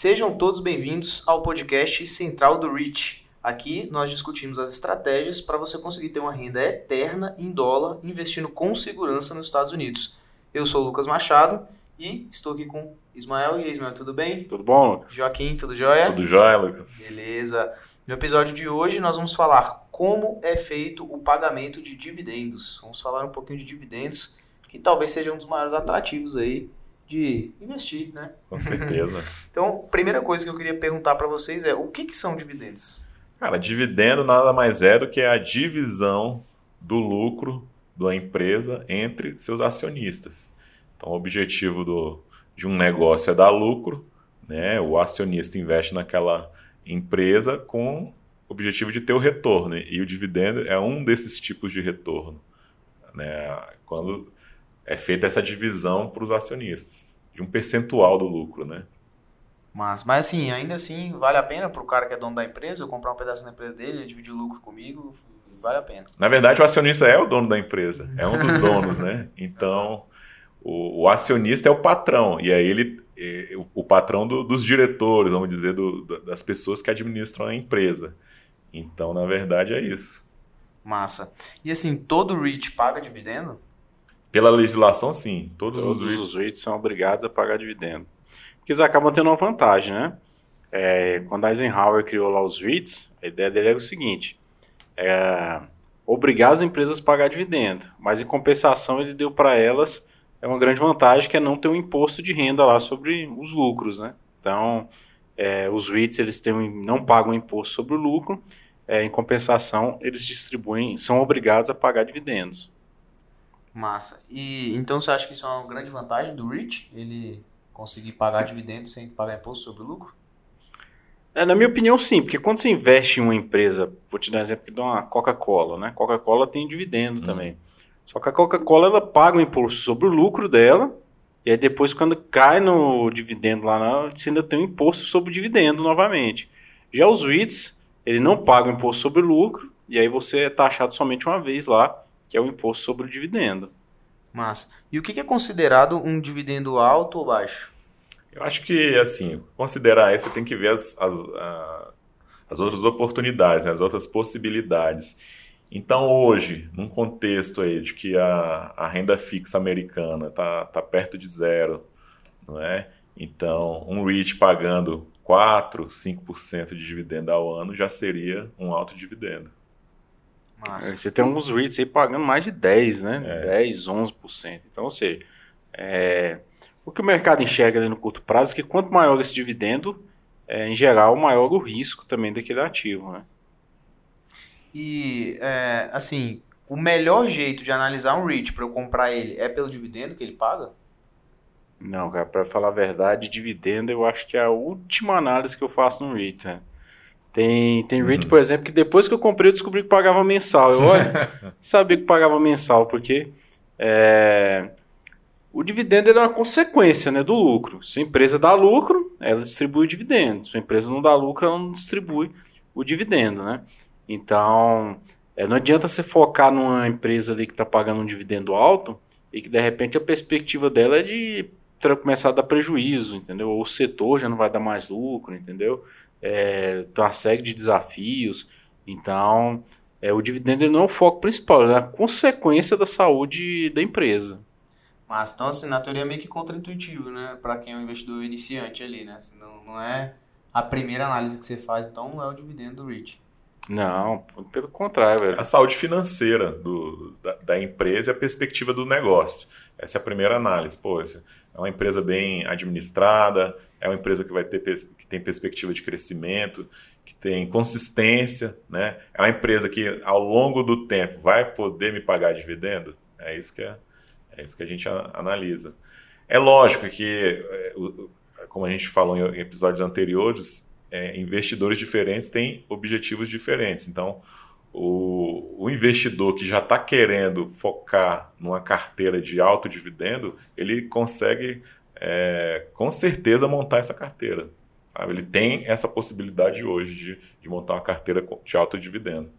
Sejam todos bem-vindos ao podcast Central do REIT. Aqui nós discutimos as estratégias para você conseguir ter uma renda eterna em dólar, investindo com segurança nos Estados Unidos. Eu sou o Lucas Machado e estou aqui com Ismael. E aí, Ismael, tudo bem? Tudo bom, Lucas? Joaquim, tudo jóia? Tudo jóia, Lucas. Beleza. No episódio de hoje nós vamos falar como é feito o pagamento de dividendos. Vamos falar um pouquinho de dividendos, que talvez seja um dos maiores atrativos aí de investir, né? Com certeza. então, primeira coisa que eu queria perguntar para vocês é o que, que são dividendos? Cara, dividendo nada mais é do que a divisão do lucro da empresa entre seus acionistas. Então, o objetivo do, de um negócio é dar lucro, né? O acionista investe naquela empresa com o objetivo de ter o retorno e o dividendo é um desses tipos de retorno, né? Quando é feita essa divisão para os acionistas, de um percentual do lucro, né? Mas, mas assim, ainda assim, vale a pena para o cara que é dono da empresa, eu comprar um pedaço da empresa dele, ele dividir o lucro comigo, vale a pena. Na verdade, o acionista é o dono da empresa, é um dos donos, né? Então, o, o, acionista é o patrão, e aí ele, é, o, patrão do, dos diretores, vamos dizer, do, das pessoas que administram a empresa. Então, na verdade, é isso. Massa. E assim, todo REIT paga dividendo? Pela legislação, sim. Todos, Todos os, REITs... os REITs são obrigados a pagar dividendo. Porque eles acabam tendo uma vantagem, né? É, quando Eisenhower criou lá os REITs, a ideia dele era o seguinte: é, obrigar as empresas a pagar dividendo, mas em compensação ele deu para elas é uma grande vantagem que é não ter um imposto de renda lá sobre os lucros, né? Então, é, os REITs eles têm, não pagam imposto sobre o lucro, é, em compensação eles distribuem, são obrigados a pagar dividendos. Massa. E então você acha que isso é uma grande vantagem do REIT? Ele conseguir pagar dividendos sem pagar imposto sobre o lucro? É, na minha opinião, sim, porque quando você investe em uma empresa, vou te dar um exemplo de uma Coca-Cola, né? Coca-Cola tem dividendo hum. também. Só que a Coca-Cola ela paga o imposto sobre o lucro dela, e aí depois, quando cai no dividendo lá, você ainda tem um imposto sobre o dividendo novamente. Já os REITs, ele não paga o imposto sobre o lucro, e aí você é taxado somente uma vez lá, que é o imposto sobre o dividendo. Massa. E o que é considerado um dividendo alto ou baixo? Eu acho que, assim, considerar isso, você tem que ver as, as, as outras oportunidades, né, as outras possibilidades. Então, hoje, num contexto aí de que a, a renda fixa americana está tá perto de zero, não é? Então, um REIT pagando 4, 5% de dividendo ao ano já seria um alto dividendo. Massa. Você tem alguns REITs aí pagando mais de 10, né? É. 10, 11%. Então, ou seja, é... o que o mercado enxerga ali no curto prazo é que quanto maior esse dividendo, é, em geral, maior o risco também daquele ativo, né? E, é, assim, o melhor jeito de analisar um REIT para eu comprar ele é pelo dividendo que ele paga? Não, cara, para falar a verdade, dividendo eu acho que é a última análise que eu faço no REIT. Né? Tem, tem REIT, uhum. por exemplo, que depois que eu comprei eu descobri que pagava mensal. Eu olha, sabia que pagava mensal, porque é, o dividendo é uma consequência né, do lucro. Se a empresa dá lucro, ela distribui o dividendo. Se a empresa não dá lucro, ela não distribui o dividendo. Né? Então, é, não adianta você focar numa empresa ali que está pagando um dividendo alto e que de repente a perspectiva dela é de começar a dar prejuízo, entendeu? Ou o setor já não vai dar mais lucro, entendeu? É, tem uma série de desafios. Então, é, o dividendo não é o foco principal, é a consequência da saúde da empresa. Mas, então, assim, na teoria é meio que contraintuitivo, né? Para quem é um investidor iniciante ali, né? Não, não é a primeira análise que você faz, então não é o dividendo do REIT. Não, pelo contrário, velho. A saúde financeira do, da, da, empresa e a perspectiva do negócio. Essa é a primeira análise. Pô, é uma empresa bem administrada, é uma empresa que vai ter que tem perspectiva de crescimento, que tem consistência, né? É uma empresa que ao longo do tempo vai poder me pagar dividendo. É isso que é, é isso que a gente analisa. É lógico que, é, como a gente falou em episódios anteriores, é, investidores diferentes têm objetivos diferentes. Então, o, o investidor que já está querendo focar numa carteira de alto dividendo, ele consegue é, com certeza montar essa carteira. Sabe? Ele tem essa possibilidade hoje de, de montar uma carteira de alto dividendo.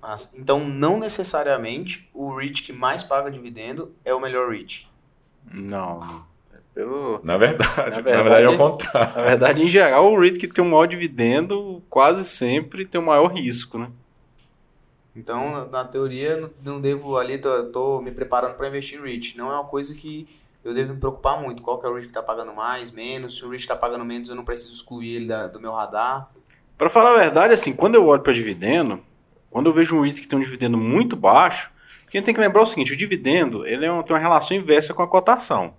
Mas, então, não necessariamente o REIT que mais paga dividendo é o melhor REIT? Não. Pelo... Na verdade, na verdade, na verdade é o contrário. Na verdade, em geral, o REIT que tem um maior dividendo quase sempre tem o um maior risco, né? Então, na teoria, não devo ali, tô, tô me preparando para investir em REIT. Não é uma coisa que eu devo me preocupar muito. Qual que é o REIT que está pagando mais, menos? Se o REIT está pagando menos, eu não preciso excluir ele da, do meu radar. Para falar a verdade, assim, quando eu olho para dividendo, quando eu vejo um REIT que tem um dividendo muito baixo, porque a gente tem que lembrar o seguinte, o dividendo ele é um, tem uma relação inversa com a cotação.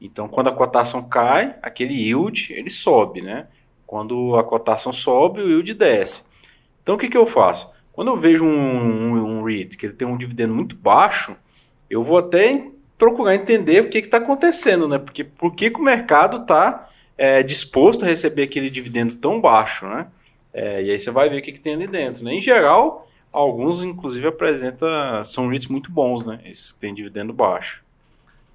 Então, quando a cotação cai, aquele yield ele sobe, né? Quando a cotação sobe, o yield desce. Então, o que, que eu faço? Quando eu vejo um, um, um REIT que ele tem um dividendo muito baixo, eu vou até procurar entender o que está acontecendo, né? Porque por que, o mercado está é, disposto a receber aquele dividendo tão baixo, né? É, e aí você vai ver o que, que tem ali dentro. Né? Em geral, alguns inclusive apresentam, são REITs muito bons, né? Esses que têm dividendo baixo.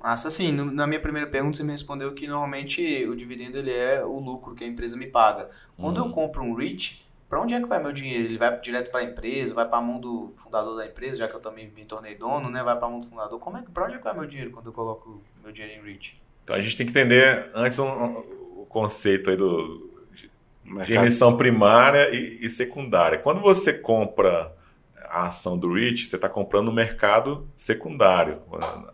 Massa, assim, na minha primeira pergunta você me respondeu que normalmente o dividendo ele é o lucro que a empresa me paga. Quando uhum. eu compro um REIT, para onde é que vai meu dinheiro? Ele vai direto para a empresa, vai para a mão do fundador da empresa, já que eu também me tornei dono, né? Vai para a mão do fundador. Como é que para onde é que vai meu dinheiro quando eu coloco meu dinheiro em REIT? Então a gente tem que entender antes um, um, o conceito aí do de emissão primária e, e, secundária. Quando você compra a ação do REIT, você está comprando no mercado secundário,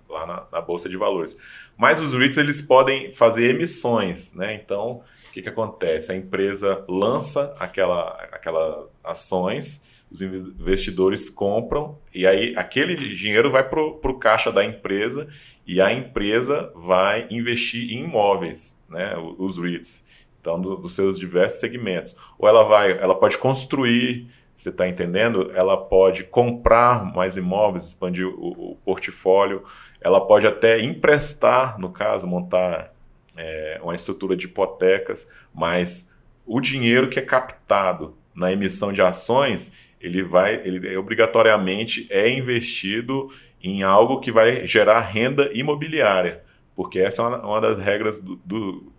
lá na, na, bolsa de valores. Mas os REITs eles podem fazer emissões, né? Então o que, que acontece? A empresa lança aquela, aquela ações, os investidores compram e aí aquele dinheiro vai para o caixa da empresa e a empresa vai investir em imóveis, né, os REITs, então do, dos seus diversos segmentos. Ou ela vai, ela pode construir, você está entendendo? Ela pode comprar mais imóveis, expandir o, o portfólio, ela pode até emprestar, no caso, montar é, uma estrutura de hipotecas, mas o dinheiro que é captado na emissão de ações, ele vai, ele obrigatoriamente é investido em algo que vai gerar renda imobiliária, porque essa é uma, uma das regras do, do,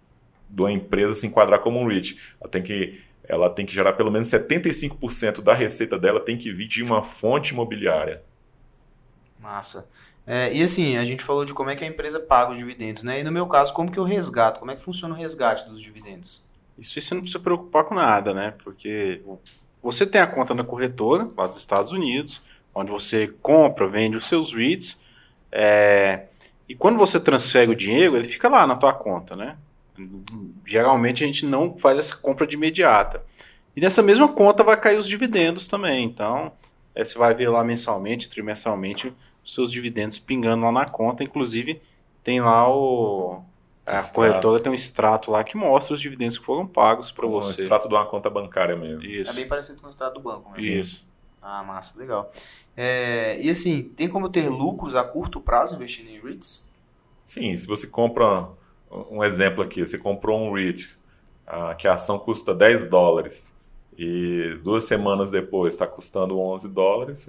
do empresa se enquadrar como um REIT. Ela tem que ela tem que gerar pelo menos 75% da receita dela tem que vir de uma fonte imobiliária. Massa. É, e assim, a gente falou de como é que a empresa paga os dividendos, né? E no meu caso, como que eu resgato? Como é que funciona o resgate dos dividendos? Isso você não precisa preocupar com nada, né? Porque você tem a conta na corretora, lá dos Estados Unidos, onde você compra, vende os seus REITs, é, e quando você transfere o dinheiro, ele fica lá na tua conta, né? Geralmente a gente não faz essa compra de imediata. E nessa mesma conta vai cair os dividendos também. Então, é, você vai ver lá mensalmente, trimestralmente, os seus dividendos pingando lá na conta. Inclusive, tem lá o. A extrato. corretora tem um extrato lá que mostra os dividendos que foram pagos para você. Um extrato de uma conta bancária mesmo. Isso. É bem parecido com o extrato do banco mesmo. Isso. Ah, massa, legal. É, e assim, tem como ter lucros a curto prazo investindo em REITs? Sim, se você compra, um exemplo aqui, você comprou um REIT, ah, que a ação custa 10 dólares, e duas semanas depois está custando 11 dólares,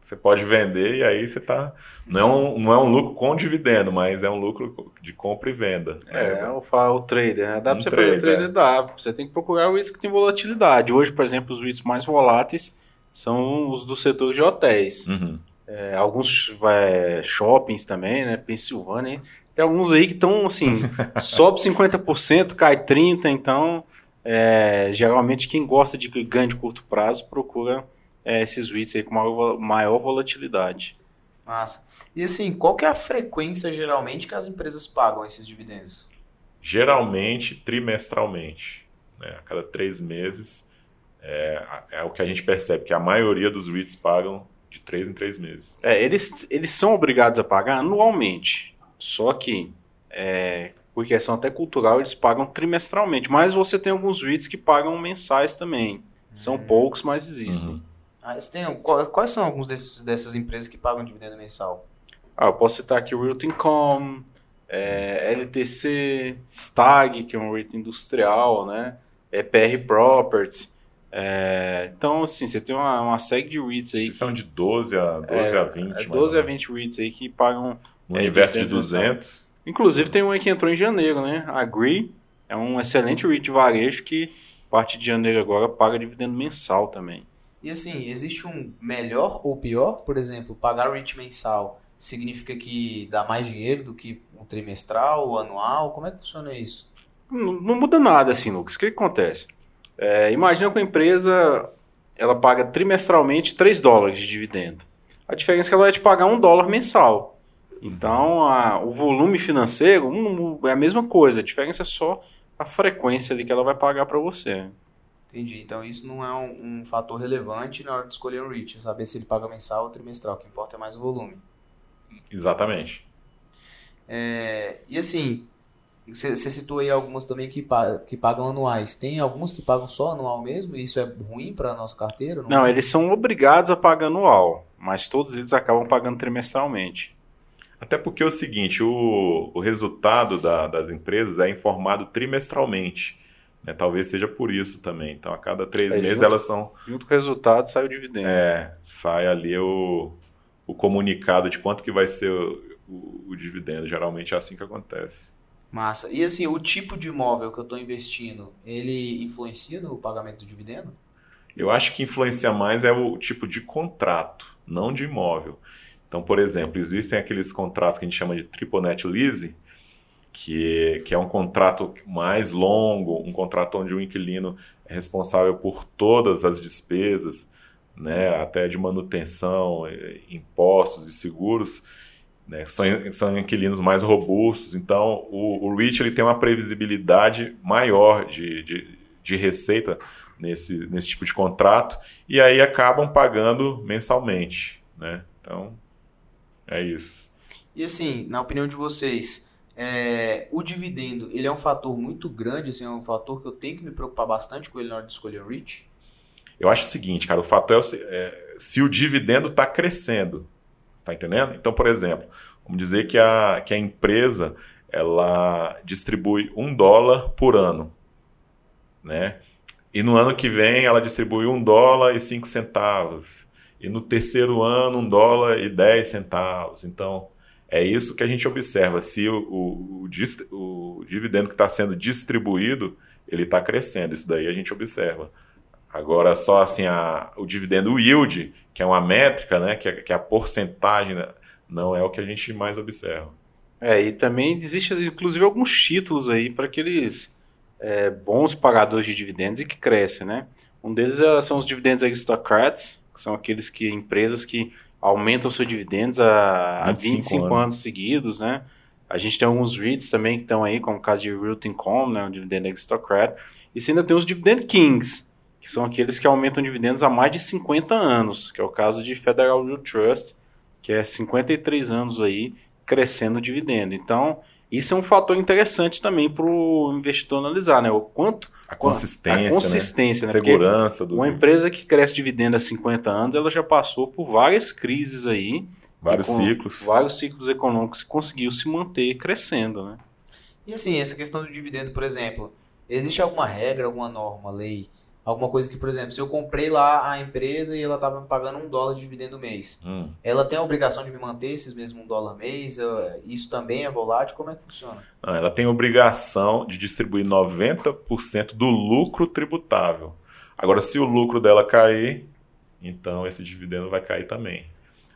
você pode vender e aí você está. Não, é um, não é um lucro com dividendo, mas é um lucro de compra e venda. É, o, o trader, né? Dá um para você fazer trader, é. dá. Você tem que procurar o risco que tem volatilidade. Hoje, por exemplo, os riscos mais voláteis são os do setor de hotéis. Uhum. É, alguns é, shoppings também, né? Pensilvânia. Tem alguns aí que estão assim, sobe 50%, cai 30%, então é, geralmente quem gosta de ganho de curto prazo procura é, esses REITs aí com maior, maior volatilidade. Massa. E assim, qual que é a frequência geralmente que as empresas pagam esses dividendos? Geralmente trimestralmente. Né? A cada três meses é, é o que a gente percebe, que a maioria dos REITs pagam de três em três meses. É, eles, eles são obrigados a pagar anualmente. Só que, é, por questão até cultural, eles pagam trimestralmente. Mas você tem alguns REITs que pagam mensais também. São uhum. poucos, mas existem. Uhum. Ah, tem, quais são alguns desses, dessas empresas que pagam dividendo mensal? Ah, eu posso citar aqui o Realty Income, é, LTC, Stag, que é um REIT industrial, né? É PR Properties. É, então, assim, você tem uma, uma série de REITs aí. Que são de 12 a, 12 é, a 20. É 12 a 20 REITs aí que pagam. No é, universo de 200. Inclusive, tem um aí que entrou em janeiro, né? A Gree é um excelente REIT de varejo que, a partir de janeiro agora, paga dividendo mensal também. E assim, existe um melhor ou pior? Por exemplo, pagar o REIT mensal significa que dá mais dinheiro do que um trimestral, anual? Como é que funciona isso? Não, não muda nada assim, Lucas. O que, que acontece? É, imagina que a empresa ela paga trimestralmente 3 dólares de dividendo. A diferença é que ela vai te pagar um dólar mensal. Então, a, o volume financeiro um, é a mesma coisa. A diferença é só a frequência ali que ela vai pagar para você. Entendi. Então, isso não é um, um, fator relevante na hora de escolher um REIT. Saber se ele paga mensal ou trimestral. O que importa é mais o volume. Exatamente. É, e assim, você, citou aí algumas também que, que pagam anuais. Tem alguns que pagam só anual mesmo? E isso é ruim para a nossa carteira? Não, não é? eles são obrigados a pagar anual, mas todos eles acabam pagando trimestralmente. Até porque é o seguinte, o, o resultado da, das empresas é informado trimestralmente. Né? Talvez seja por isso também. Então, a cada três é, meses junto, elas são. Junto com o resultado sai o dividendo. É, sai ali o, o comunicado de quanto que vai ser o, o, o dividendo. Geralmente é assim que acontece. Massa. E assim, o tipo de imóvel que eu estou investindo, ele influencia no pagamento do dividendo? Eu acho que influencia mais é o tipo de contrato, não de imóvel. Então, por exemplo, existem aqueles contratos que a gente chama de triple net lease, que, que é um contrato mais longo, um contrato onde o inquilino é responsável por todas as despesas, né, até de manutenção, eh, impostos e seguros né? São, são inquilinos mais robustos, então o, o REIT ele tem uma previsibilidade maior de, de, de receita nesse, nesse tipo de contrato e aí acabam pagando mensalmente. Né? Então, é isso. E assim, na opinião de vocês, é, o dividendo ele é um fator muito grande, assim, é um fator que eu tenho que me preocupar bastante com ele na hora de escolher o REIT? Eu acho o seguinte, cara, o fator é, é se o dividendo está crescendo, Está entendendo? Então, por exemplo, vamos dizer que a, que a empresa ela distribui um dólar por ano, né? E no ano que vem ela distribui um dólar e cinco centavos. E no terceiro ano, um dólar e dez centavos. Então, é isso que a gente observa. Se o, o, o, o dividendo que está sendo distribuído, ele está crescendo. Isso daí a gente observa. Agora, só assim, a, o dividendo yield, que é uma métrica, né, que é, que é a porcentagem, né, não é o que a gente mais observa. É, e também existe, inclusive, alguns títulos aí para aqueles é, bons pagadores de dividendos e que crescem, né? Um deles é, são os dividendos aristocrats, que são aqueles que empresas que aumentam seus dividendos a, 25, a 25 anos. anos seguidos, né? A gente tem alguns REITs também que estão aí, como o caso de Realty Income, né, o dividendo aristocrat. E você ainda tem os dividend kings, que são aqueles que aumentam dividendos há mais de 50 anos, que é o caso de Federal Real Trust, que é 53 anos aí crescendo dividendo. Então, isso é um fator interessante também para o investidor analisar, né? O quanto a consistência, a né? consistência, né? né? segurança do uma empresa que cresce dividendo há 50 anos, ela já passou por várias crises aí, vários ciclos, vários ciclos econômicos e conseguiu se manter crescendo, né? E assim, essa questão do dividendo, por exemplo, existe alguma regra, alguma norma, lei Alguma coisa que, por exemplo, se eu comprei lá a empresa e ela estava me pagando um dólar de dividendo mês, hum. ela tem a obrigação de me manter esses mesmos um dólar mês? Isso também é volátil? Como é que funciona? Não, ela tem obrigação de distribuir 90% do lucro tributável. Agora, se o lucro dela cair, então esse dividendo vai cair também.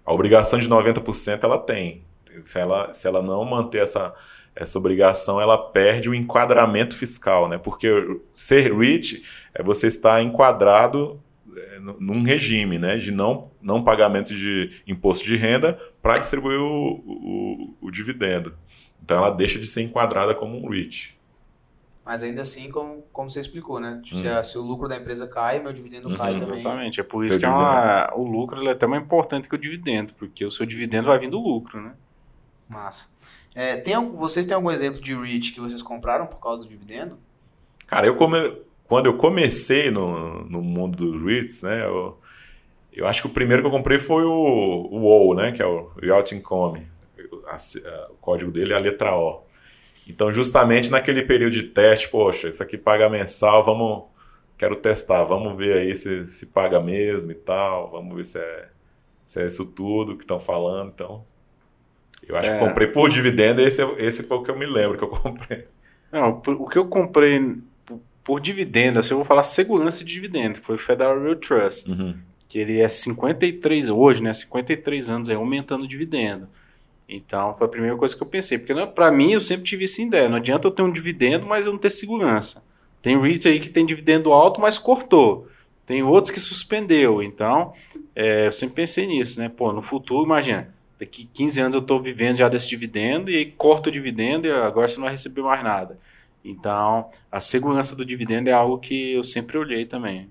A obrigação de 90% ela tem. Se ela, se ela não manter essa, essa obrigação, ela perde o enquadramento fiscal, né? Porque ser REIT é você estar enquadrado é, num regime né, de não, não pagamento de imposto de renda para distribuir o, o, o, dividendo. Então ela deixa de ser enquadrada como um REIT. Mas ainda assim, como, como você explicou, né? Hum. Se, a, se, o lucro da empresa cai, meu dividendo uhum, cai também. Exatamente. É por isso que é uma, o lucro é até mais importante que o dividendo, porque o seu dividendo vai vir do lucro, né? Massa. É, tem, vocês têm algum exemplo de REIT que vocês compraram por causa do dividendo? Cara, eu come, quando eu comecei no, no mundo dos REITs, né, eu, eu acho que o primeiro que eu comprei foi o, o WOW, né, que é o Realty Income. o código dele é a letra O. Então, justamente naquele período de teste, poxa, isso aqui paga mensal, vamos, quero testar, vamos ver aí se, se paga mesmo e tal, vamos ver se é, se é isso tudo que estão falando. Então, eu acho é. que comprei por dividendo, esse, esse foi o que eu me lembro que eu comprei. Não, o que eu comprei por dividendo, assim, eu vou falar segurança de dividendo, foi o Federal Real Trust, uhum. que ele é 53 hoje, né, 53 anos aí aumentando o dividendo. Então, foi a primeira coisa que eu pensei. Porque para mim, eu sempre tive essa ideia. Não adianta eu ter um dividendo, mas eu não ter segurança. Tem REIT aí que tem dividendo alto, mas cortou. Tem outros que suspendeu. Então, é, eu sempre pensei nisso, né? Pô, no futuro, imagina, daqui 15 anos eu estou vivendo já desse dividendo e corto o dividendo e agora você não vai receber mais nada. Então, a segurança do dividendo é algo que eu sempre olhei também.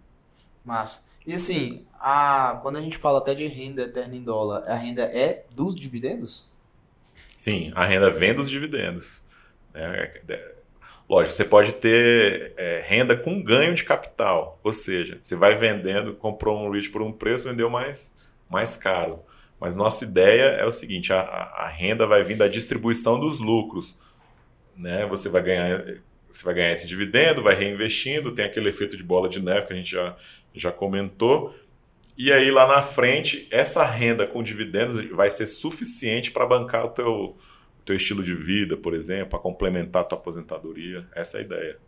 Mas, e assim, a, quando a gente fala até de renda eterna em dólar, a renda é dos dividendos? Sim, a renda vem dos dividendos. É, é, lógico, você pode ter é, renda com ganho de capital, ou seja, você vai vendendo, comprou um REIT por um preço, vendeu mais, mais caro. Mas nossa ideia é o seguinte: a, a renda vai vir da distribuição dos lucros. Né? Você vai ganhar você vai ganhar esse dividendo, vai reinvestindo, tem aquele efeito de bola de neve que a gente já, já comentou. E aí lá na frente, essa renda com dividendos vai ser suficiente para bancar o teu, teu estilo de vida, por exemplo, para complementar a tua aposentadoria. Essa é a ideia.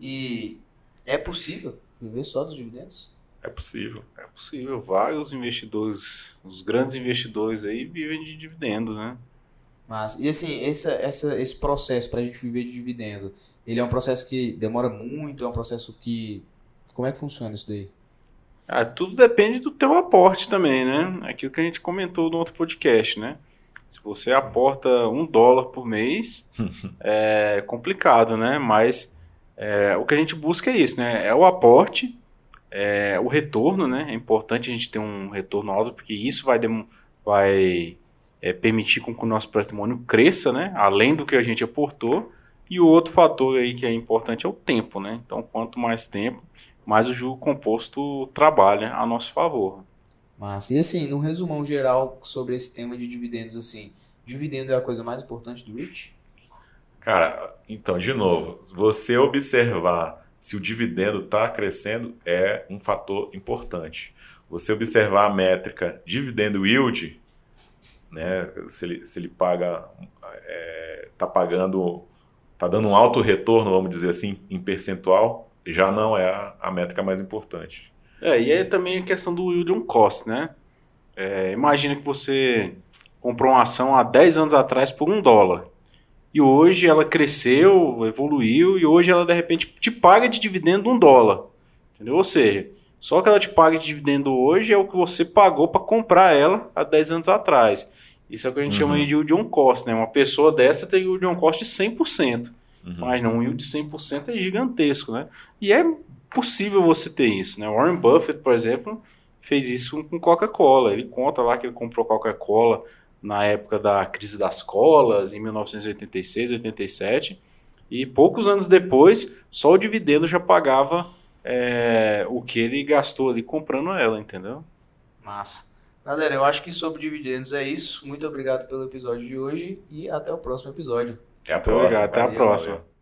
E é possível viver só dos dividendos? É possível. É possível. Vários investidores, os grandes investidores aí vivem de dividendos, né? Mas, e assim, esse, essa, esse processo para a gente viver de dividendo, ele é um processo que demora muito, é um processo que... Como é que funciona isso daí? Ah, tudo depende do teu aporte também, né? Aquilo que a gente comentou no outro podcast, né? Se você aporta um dólar por mês, é complicado, né? Mas é, o que a gente busca é isso, né? É o aporte, é o retorno, né? É importante a gente ter um retorno alto, porque isso vai, vai é, permitir com que o nosso patrimônio cresça, né? Além do que a gente aportou. E o outro fator aí que é importante é o tempo, né? Então, quanto mais tempo, mais o juro composto trabalha a nosso favor. Mas, e assim, no resumão geral sobre esse tema de dividendos, assim, dividendo é a coisa mais importante do REIT? Cara, então, de novo, você observar se o dividendo está crescendo é um fator importante. Você observar a métrica dividendo yield, né, se, ele, se ele paga, está é, tá pagando, está dando um alto retorno, vamos dizer assim, em percentual, já não é a, a métrica mais importante. É, e é também a questão do yield on cost, né? É, imagina que você comprou uma ação há 10 anos atrás por um dólar. E hoje ela cresceu, evoluiu, e hoje ela de repente te paga de dividendo um dólar. Entendeu? Ou seja, só que ela te paga de dividendo hoje é o que você pagou para comprar ela há 10 anos atrás. Isso é o que a gente uhum. chama de yield on cost, né? Uma pessoa dessa tem yield on cost de 100%. Uhum. Mas não, um yield de 100% é gigantesco, né? E é possível você ter isso, né? Warren Buffett, por exemplo, fez isso com Coca-Cola. Ele conta lá que ele comprou Coca-Cola na época da crise das colas, em 1986, 87, e poucos anos depois, só o dividendo já pagava é, o que ele gastou ali comprando ela, entendeu? Massa. Galera, eu acho que sobre dividendos é isso. Muito obrigado pelo episódio de hoje e até o próximo episódio. Até a próxima. Até a próxima.